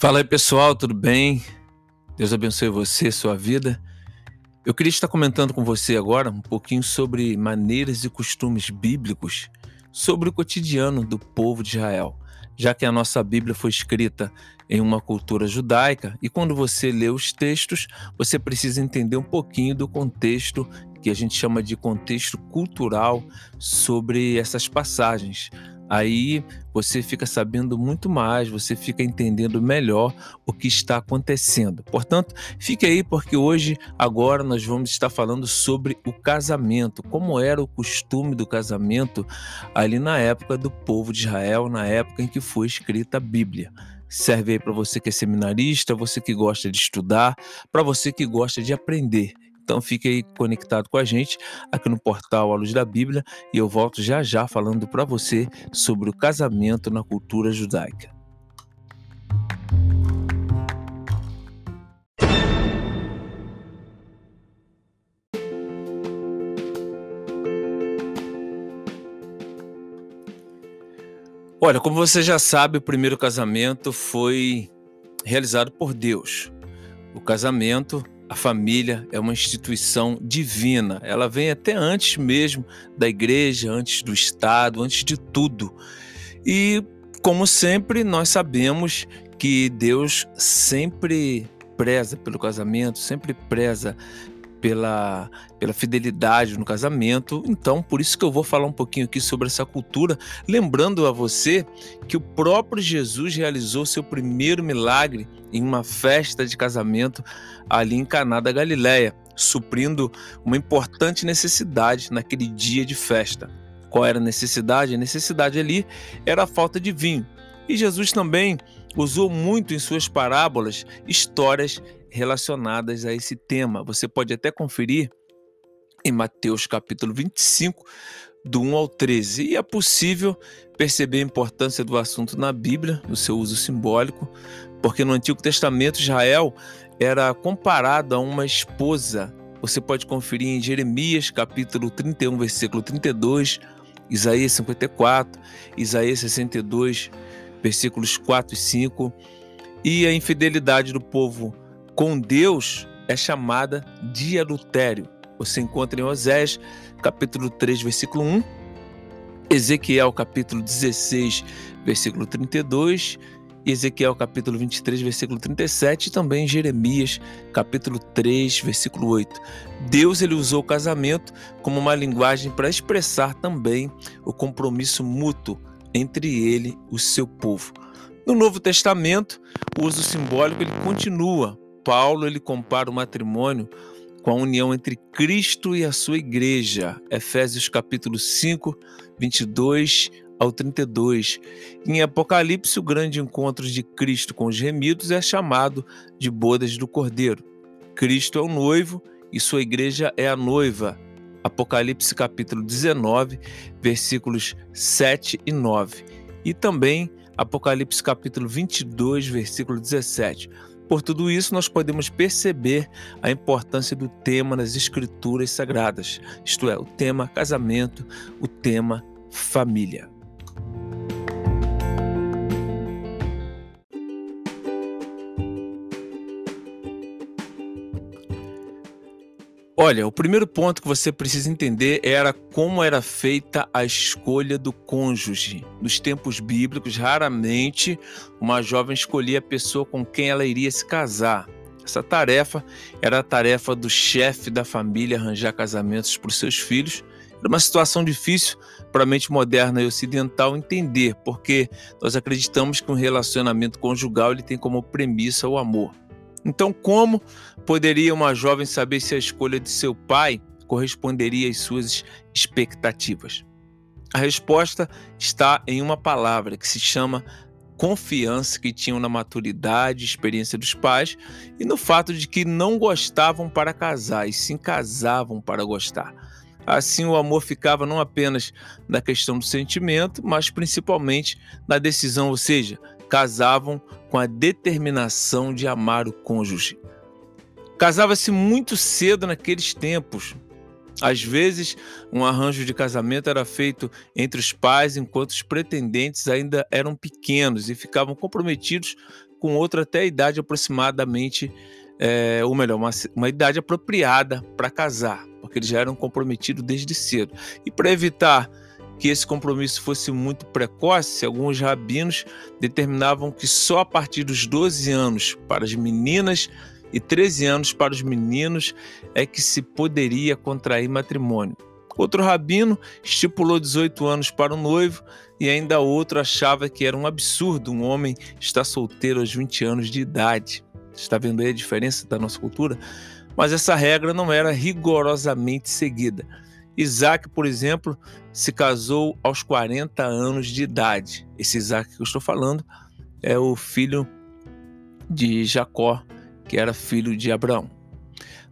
Fala aí pessoal, tudo bem? Deus abençoe você, sua vida. Eu queria estar comentando com você agora um pouquinho sobre maneiras e costumes bíblicos sobre o cotidiano do povo de Israel, já que a nossa Bíblia foi escrita em uma cultura judaica e quando você lê os textos, você precisa entender um pouquinho do contexto que a gente chama de contexto cultural sobre essas passagens. Aí você fica sabendo muito mais, você fica entendendo melhor o que está acontecendo. Portanto, fique aí porque hoje, agora, nós vamos estar falando sobre o casamento, como era o costume do casamento ali na época do povo de Israel, na época em que foi escrita a Bíblia serve aí para você que é seminarista, você que gosta de estudar, para você que gosta de aprender. Então fique aí conectado com a gente aqui no portal A Luz da Bíblia e eu volto já já falando para você sobre o casamento na cultura judaica. Olha, como você já sabe, o primeiro casamento foi realizado por Deus. O casamento a família é uma instituição divina. Ela vem até antes mesmo da igreja, antes do Estado, antes de tudo. E, como sempre, nós sabemos que Deus sempre preza pelo casamento, sempre preza pela, pela fidelidade no casamento. Então, por isso que eu vou falar um pouquinho aqui sobre essa cultura, lembrando a você que o próprio Jesus realizou seu primeiro milagre em uma festa de casamento ali em Caná da Galileia, suprindo uma importante necessidade naquele dia de festa. Qual era a necessidade? A necessidade ali era a falta de vinho. E Jesus também usou muito em suas parábolas histórias relacionadas a esse tema. Você pode até conferir em Mateus capítulo 25, do 1 ao 13. E é possível perceber a importância do assunto na Bíblia, no seu uso simbólico, porque no Antigo Testamento Israel era comparado a uma esposa. Você pode conferir em Jeremias capítulo 31, versículo 32, Isaías 54, Isaías 62, versículos 4 e 5. E a infidelidade do povo com Deus é chamada de adultério. Você encontra em Osés, capítulo 3, versículo 1, Ezequiel, capítulo 16, versículo 32, Ezequiel, capítulo 23, versículo 37, e também Jeremias, capítulo 3, versículo 8. Deus ele usou o casamento como uma linguagem para expressar também o compromisso mútuo entre ele e o seu povo. No Novo Testamento, o uso simbólico ele continua Paulo ele compara o matrimônio com a união entre Cristo e a sua igreja. Efésios capítulo 5, 22 ao 32. Em Apocalipse, o grande encontro de Cristo com os remidos é chamado de bodas do Cordeiro. Cristo é o noivo e sua igreja é a noiva. Apocalipse capítulo 19, versículos 7 e 9. E também Apocalipse capítulo 22, versículo 17. Por tudo isso, nós podemos perceber a importância do tema nas escrituras sagradas, isto é, o tema casamento, o tema família. Olha, o primeiro ponto que você precisa entender era como era feita a escolha do cônjuge. Nos tempos bíblicos, raramente uma jovem escolhia a pessoa com quem ela iria se casar. Essa tarefa era a tarefa do chefe da família arranjar casamentos para os seus filhos. Era uma situação difícil para a mente moderna e ocidental entender, porque nós acreditamos que um relacionamento conjugal ele tem como premissa o amor. Então, como poderia uma jovem saber se a escolha de seu pai corresponderia às suas expectativas? A resposta está em uma palavra que se chama confiança que tinham na maturidade e experiência dos pais e no fato de que não gostavam para casar e sim casavam para gostar. Assim, o amor ficava não apenas na questão do sentimento, mas principalmente na decisão, ou seja, casavam com a determinação de amar o cônjuge. Casava-se muito cedo naqueles tempos. Às vezes, um arranjo de casamento era feito entre os pais enquanto os pretendentes ainda eram pequenos e ficavam comprometidos com outro até a idade aproximadamente, é, ou melhor, uma, uma idade apropriada para casar, porque eles já eram comprometidos desde cedo. E para evitar que esse compromisso fosse muito precoce, alguns rabinos determinavam que só a partir dos 12 anos para as meninas e 13 anos para os meninos é que se poderia contrair matrimônio. Outro rabino estipulou 18 anos para o noivo e ainda outro achava que era um absurdo um homem estar solteiro aos 20 anos de idade. Está vendo aí a diferença da nossa cultura? Mas essa regra não era rigorosamente seguida. Isaac, por exemplo, se casou aos 40 anos de idade. Esse Isaac que eu estou falando é o filho de Jacó, que era filho de Abraão.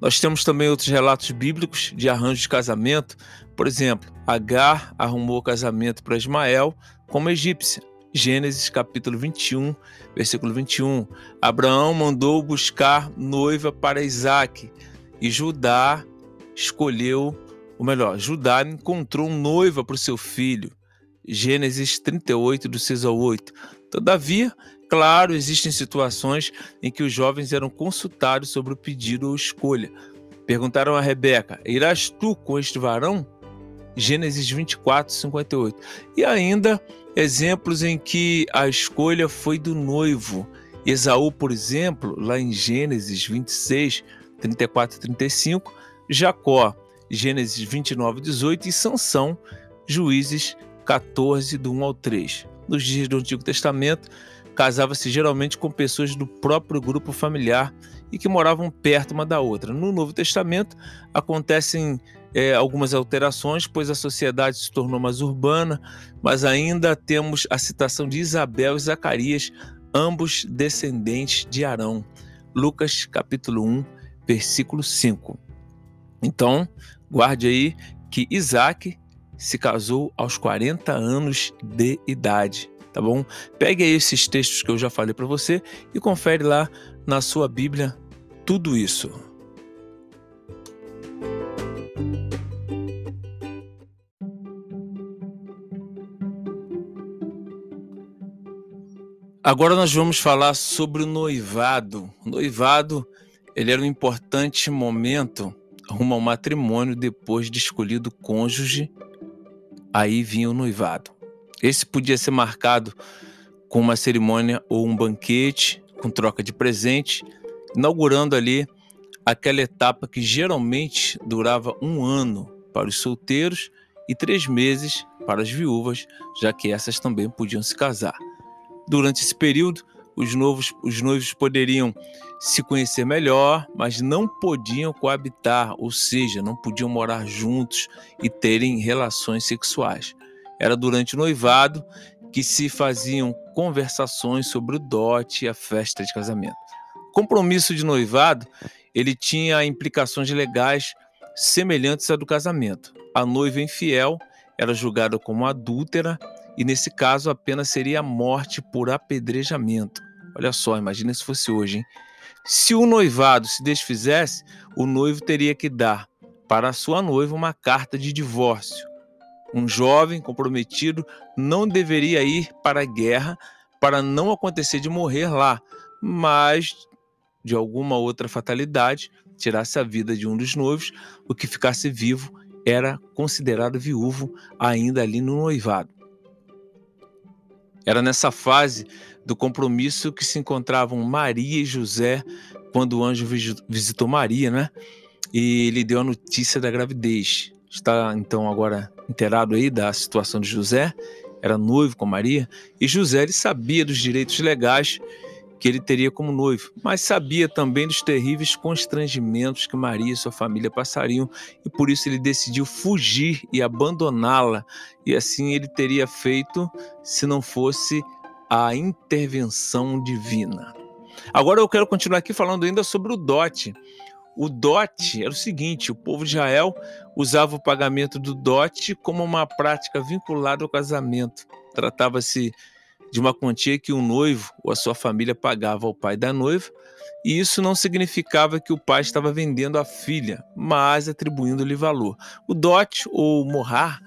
Nós temos também outros relatos bíblicos de arranjo de casamento. Por exemplo, Agar arrumou casamento para Ismael como egípcia. Gênesis capítulo 21, versículo 21. Abraão mandou buscar noiva para Isaac e Judá escolheu ou melhor, Judá encontrou noiva para o seu filho. Gênesis 38, do 6 ao 8. Todavia, claro, existem situações em que os jovens eram consultados sobre o pedido ou escolha. Perguntaram a Rebeca: Irás tu com este varão? Gênesis 24, 58. E ainda exemplos em que a escolha foi do noivo. Esaú, por exemplo, lá em Gênesis 26, 34 e 35, Jacó Gênesis 29, 18 e Sansão, Juízes 14, do 1 ao 3. Nos dias do Antigo Testamento, casava-se geralmente com pessoas do próprio grupo familiar e que moravam perto uma da outra. No Novo Testamento, acontecem é, algumas alterações, pois a sociedade se tornou mais urbana, mas ainda temos a citação de Isabel e Zacarias, ambos descendentes de Arão. Lucas capítulo 1, versículo 5. Então, Guarde aí que Isaac se casou aos 40 anos de idade, tá bom? Pegue aí esses textos que eu já falei para você e confere lá na sua Bíblia tudo isso. Agora nós vamos falar sobre o noivado. O noivado, ele era um importante momento rumo ao matrimônio depois de escolhido cônjuge, aí vinha o noivado. Esse podia ser marcado com uma cerimônia ou um banquete, com troca de presente, inaugurando ali aquela etapa que geralmente durava um ano para os solteiros e três meses para as viúvas, já que essas também podiam se casar. Durante esse período, os, novos, os noivos poderiam se conhecer melhor, mas não podiam coabitar, ou seja, não podiam morar juntos e terem relações sexuais. Era durante o noivado que se faziam conversações sobre o dote e a festa de casamento. Compromisso de noivado, ele tinha implicações legais semelhantes à do casamento. A noiva infiel era julgada como adúltera e nesse caso a pena seria a morte por apedrejamento. Olha só, imagina se fosse hoje, hein? Se o noivado se desfizesse, o noivo teria que dar para a sua noiva uma carta de divórcio. Um jovem comprometido não deveria ir para a guerra para não acontecer de morrer lá, mas de alguma outra fatalidade tirasse a vida de um dos noivos, o que ficasse vivo era considerado viúvo ainda ali no noivado. Era nessa fase do compromisso que se encontravam Maria e José quando o anjo visitou Maria, né? E lhe deu a notícia da gravidez. Está então agora inteirado aí da situação de José, era noivo com Maria, e José ele sabia dos direitos legais que ele teria como noivo, mas sabia também dos terríveis constrangimentos que Maria e sua família passariam, e por isso ele decidiu fugir e abandoná-la, e assim ele teria feito se não fosse a intervenção divina. Agora eu quero continuar aqui falando ainda sobre o dote. O dote era o seguinte: o povo de Israel usava o pagamento do dote como uma prática vinculada ao casamento. Tratava-se de uma quantia que o noivo ou a sua família pagava ao pai da noiva, e isso não significava que o pai estava vendendo a filha, mas atribuindo-lhe valor. O dote ou morrar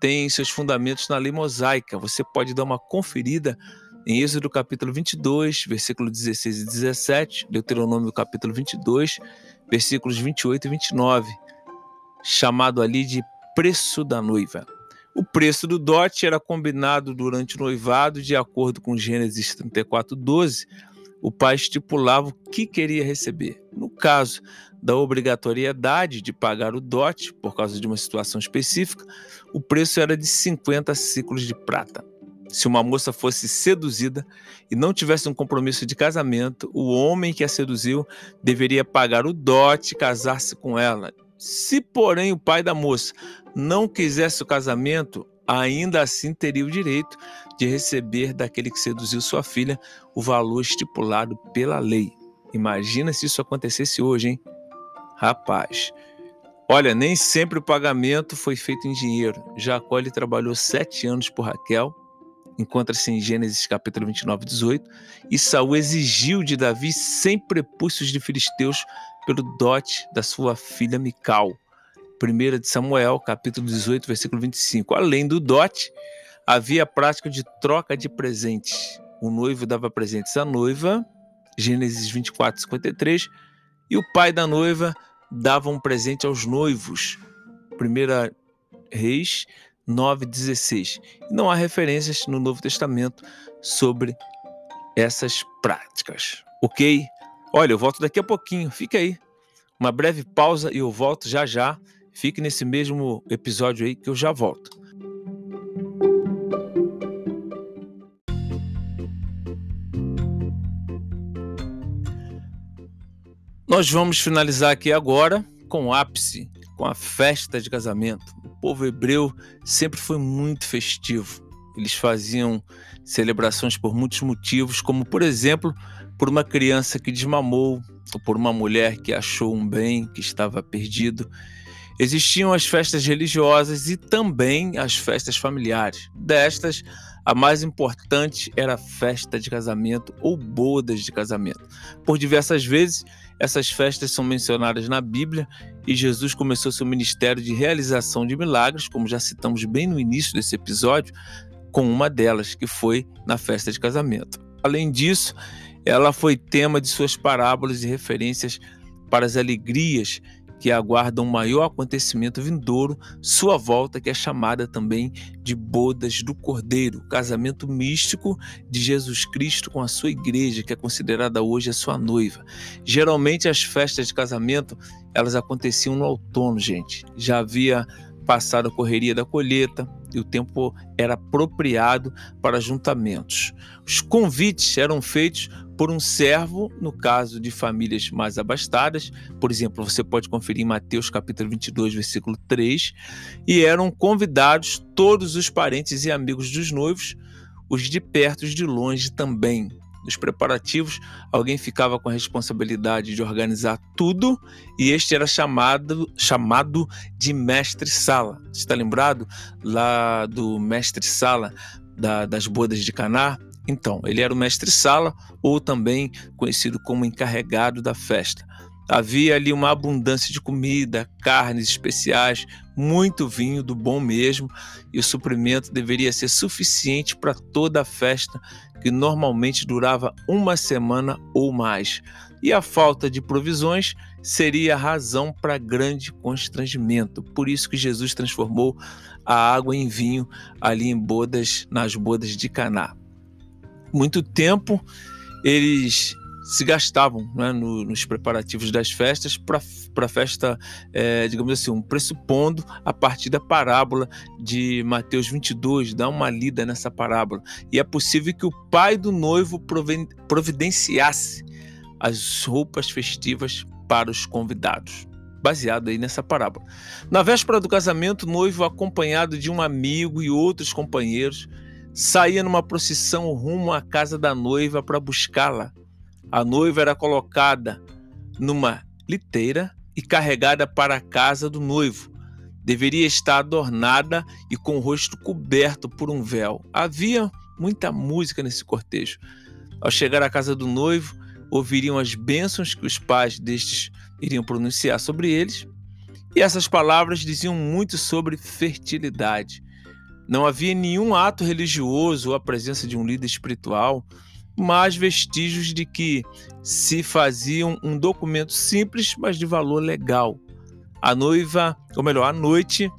tem seus fundamentos na lei mosaica. Você pode dar uma conferida em Êxodo capítulo 22, versículo 16 e 17, Deuteronômio capítulo 22, versículos 28 e 29, chamado ali de preço da noiva. O preço do dote era combinado durante o noivado, de acordo com Gênesis 34, 12. O pai estipulava o que queria receber. No caso da obrigatoriedade de pagar o dote, por causa de uma situação específica, o preço era de 50 ciclos de prata. Se uma moça fosse seduzida e não tivesse um compromisso de casamento, o homem que a seduziu deveria pagar o dote e casar-se com ela. Se, porém, o pai da moça não quisesse o casamento, ainda assim teria o direito de receber daquele que seduziu sua filha o valor estipulado pela lei. Imagina se isso acontecesse hoje, hein? Rapaz, olha, nem sempre o pagamento foi feito em dinheiro. Jacó ele trabalhou sete anos por Raquel encontra-se em Gênesis capítulo 29, 18, e Saul exigiu de Davi 100 prepúcios de filisteus pelo dote da sua filha Mical. 1 de Samuel, capítulo 18, versículo 25. Além do dote, havia a prática de troca de presentes. O noivo dava presentes à noiva, Gênesis 24, 53, e o pai da noiva dava um presente aos noivos. 1 Reis 9,16. Não há referências no Novo Testamento sobre essas práticas, ok? Olha, eu volto daqui a pouquinho, fica aí. Uma breve pausa e eu volto já já. Fique nesse mesmo episódio aí que eu já volto. Nós vamos finalizar aqui agora com o ápice, com a festa de casamento povo hebreu sempre foi muito festivo. Eles faziam celebrações por muitos motivos, como, por exemplo, por uma criança que desmamou, ou por uma mulher que achou um bem que estava perdido. Existiam as festas religiosas e também as festas familiares. Destas, a mais importante era a festa de casamento ou bodas de casamento. Por diversas vezes, essas festas são mencionadas na Bíblia e Jesus começou seu ministério de realização de milagres, como já citamos bem no início desse episódio, com uma delas, que foi na festa de casamento. Além disso, ela foi tema de suas parábolas e referências para as alegrias que aguardam o maior acontecimento vindouro, sua volta, que é chamada também de Bodas do Cordeiro, casamento místico de Jesus Cristo com a sua igreja, que é considerada hoje a sua noiva. Geralmente as festas de casamento, elas aconteciam no outono, gente. Já havia passado a correria da colheita e o tempo era apropriado para juntamentos. Os convites eram feitos por um servo, no caso de famílias mais abastadas, por exemplo, você pode conferir em Mateus capítulo 22, versículo 3, e eram convidados todos os parentes e amigos dos noivos, os de perto e de longe também. Nos preparativos, alguém ficava com a responsabilidade de organizar tudo e este era chamado, chamado de mestre-sala. Está lembrado lá do mestre-sala da, das bodas de Caná? Então, ele era o mestre-sala ou também conhecido como encarregado da festa. Havia ali uma abundância de comida, carnes especiais, muito vinho do bom mesmo, e o suprimento deveria ser suficiente para toda a festa, que normalmente durava uma semana ou mais. E a falta de provisões seria a razão para grande constrangimento. Por isso que Jesus transformou a água em vinho ali em bodas, nas bodas de Caná muito tempo eles se gastavam né, no, nos preparativos das festas para a festa, é, digamos assim, um pressupondo a partir da parábola de Mateus 22, dá uma lida nessa parábola. E é possível que o pai do noivo providenciasse as roupas festivas para os convidados. Baseado aí nessa parábola. Na véspera do casamento, o noivo, acompanhado de um amigo e outros companheiros, saía numa procissão rumo à casa da noiva para buscá-la. A noiva era colocada numa liteira e carregada para a casa do noivo. Deveria estar adornada e com o rosto coberto por um véu. Havia muita música nesse cortejo. Ao chegar à casa do noivo, ouviriam as bênçãos que os pais destes iriam pronunciar sobre eles, e essas palavras diziam muito sobre fertilidade. Não havia nenhum ato religioso ou a presença de um líder espiritual, mas vestígios de que se faziam um documento simples, mas de valor legal. A noiva, ou melhor, a noite,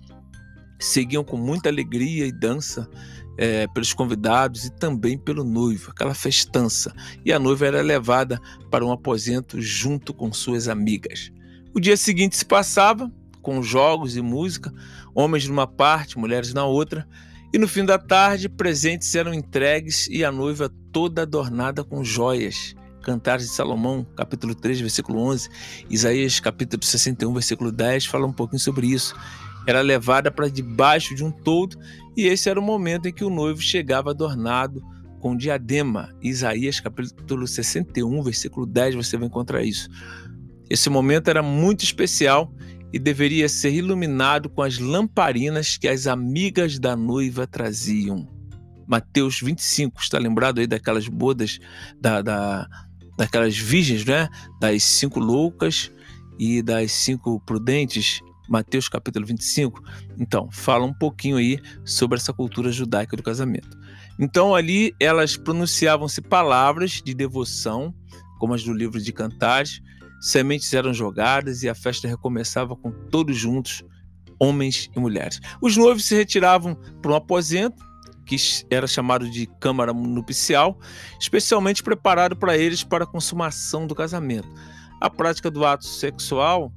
seguiam com muita alegria e dança é, pelos convidados e também pelo noivo, aquela festança. E a noiva era levada para um aposento junto com suas amigas. O dia seguinte se passava com jogos e música, homens numa parte, mulheres na outra, e no fim da tarde, presentes eram entregues e a noiva toda adornada com joias. Cantares de Salomão, capítulo 3, versículo 11, Isaías, capítulo 61, versículo 10, fala um pouquinho sobre isso. Era levada para debaixo de um todo, e esse era o momento em que o noivo chegava adornado com diadema. Isaías, capítulo 61, versículo 10, você vai encontrar isso. Esse momento era muito especial e deveria ser iluminado com as lamparinas que as amigas da noiva traziam. Mateus 25, está lembrado aí daquelas bodas, da, da, daquelas virgens, né? Das cinco loucas e das cinco prudentes. Mateus capítulo 25. Então, fala um pouquinho aí sobre essa cultura judaica do casamento. Então, ali elas pronunciavam-se palavras de devoção, como as do livro de Cantares, sementes eram jogadas e a festa recomeçava com todos juntos, homens e mulheres. Os noivos se retiravam para um aposento, que era chamado de câmara nupcial, especialmente preparado para eles para a consumação do casamento. A prática do ato sexual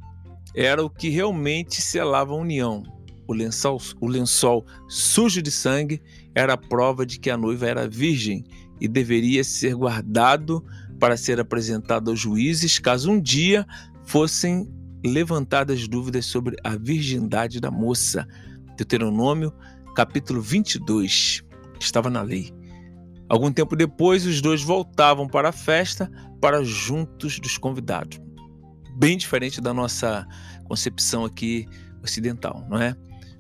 era o que realmente selava a união. O lençol, o lençol sujo de sangue era a prova de que a noiva era virgem e deveria ser guardado para ser apresentado aos juízes caso um dia fossem levantadas dúvidas sobre a virgindade da moça. Deuteronômio, capítulo 22, estava na lei. Algum tempo depois, os dois voltavam para a festa para juntos dos convidados. Bem diferente da nossa concepção aqui ocidental, não é?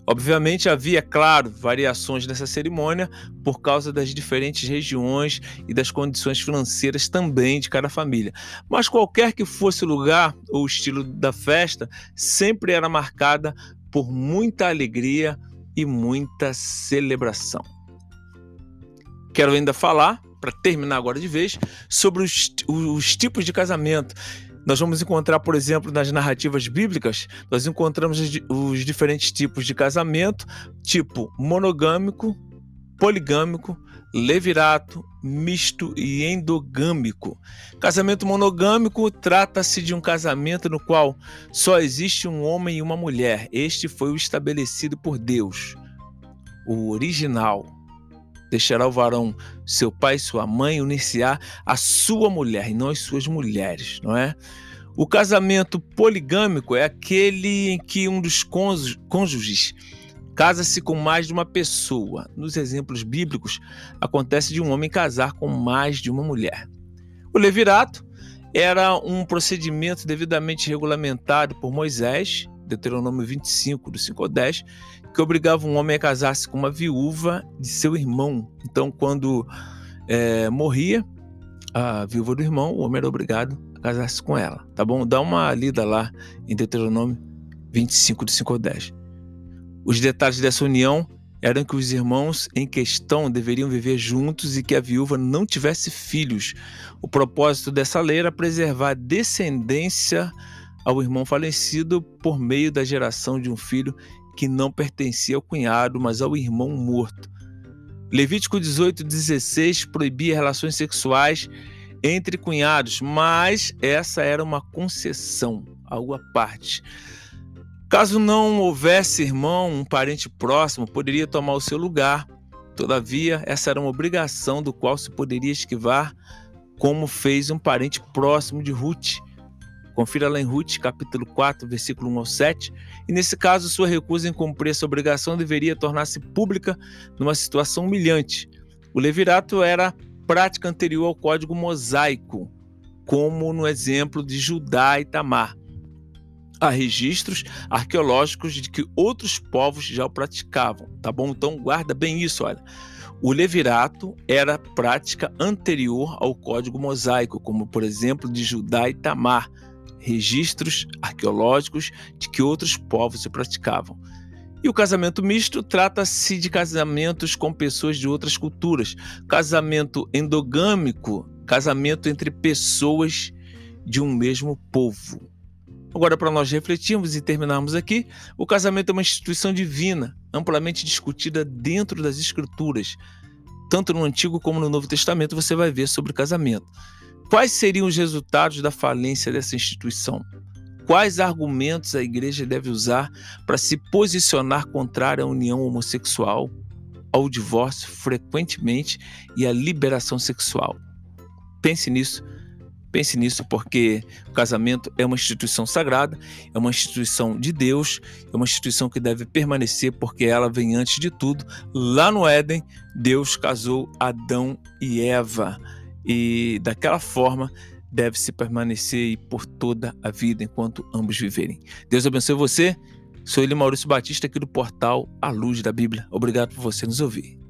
Obviamente havia, claro, variações nessa cerimônia por causa das diferentes regiões e das condições financeiras também de cada família. Mas qualquer que fosse o lugar ou o estilo da festa, sempre era marcada por muita alegria e muita celebração. Quero ainda falar, para terminar agora de vez, sobre os, os tipos de casamento nós vamos encontrar, por exemplo, nas narrativas bíblicas, nós encontramos os diferentes tipos de casamento, tipo monogâmico, poligâmico, levirato, misto e endogâmico. Casamento monogâmico trata-se de um casamento no qual só existe um homem e uma mulher. Este foi o estabelecido por Deus, o original. Deixará o varão seu pai e sua mãe unir-se-á a sua mulher e não as suas mulheres, não é? O casamento poligâmico é aquele em que um dos cônjuges casa-se com mais de uma pessoa. Nos exemplos bíblicos, acontece de um homem casar com mais de uma mulher. O levirato era um procedimento devidamente regulamentado por Moisés, Deuteronômio 25, do 5 ao 10, que obrigava um homem a casar-se com uma viúva de seu irmão. Então, quando é, morria a viúva do irmão, o homem era obrigado a casar-se com ela, tá bom? Dá uma lida lá em Deuteronômio 25, do 5 ao 10. Os detalhes dessa união eram que os irmãos em questão deveriam viver juntos e que a viúva não tivesse filhos. O propósito dessa lei era preservar a descendência ao irmão falecido por meio da geração de um filho que não pertencia ao cunhado, mas ao irmão morto. Levítico 18, 16 proibia relações sexuais entre cunhados, mas essa era uma concessão, algo à parte. Caso não houvesse irmão, um parente próximo poderia tomar o seu lugar. Todavia, essa era uma obrigação do qual se poderia esquivar, como fez um parente próximo de Ruth. Confira lá em Ruth, capítulo 4, versículo 1 ao 7. E nesse caso, sua recusa em cumprir essa obrigação deveria tornar-se pública numa situação humilhante. O levirato era prática anterior ao código mosaico, como no exemplo de Judá e Tamar. Há registros arqueológicos de que outros povos já o praticavam, tá bom? Então guarda bem isso, olha. O levirato era prática anterior ao código mosaico, como por exemplo de Judá e Tamar, registros arqueológicos de que outros povos se praticavam. E o casamento misto trata-se de casamentos com pessoas de outras culturas. Casamento endogâmico, casamento entre pessoas de um mesmo povo. Agora, para nós refletirmos e terminarmos aqui, o casamento é uma instituição divina, amplamente discutida dentro das Escrituras. Tanto no Antigo como no Novo Testamento você vai ver sobre casamento. Quais seriam os resultados da falência dessa instituição? Quais argumentos a igreja deve usar para se posicionar contra a união homossexual, ao divórcio frequentemente e à liberação sexual? Pense nisso Pense nisso porque o casamento é uma instituição sagrada, é uma instituição de Deus, é uma instituição que deve permanecer porque ela vem antes de tudo. Lá no Éden, Deus casou Adão e Eva e daquela forma deve se permanecer por toda a vida enquanto ambos viverem. Deus abençoe você. Sou ele Maurício Batista aqui do portal A Luz da Bíblia. Obrigado por você nos ouvir.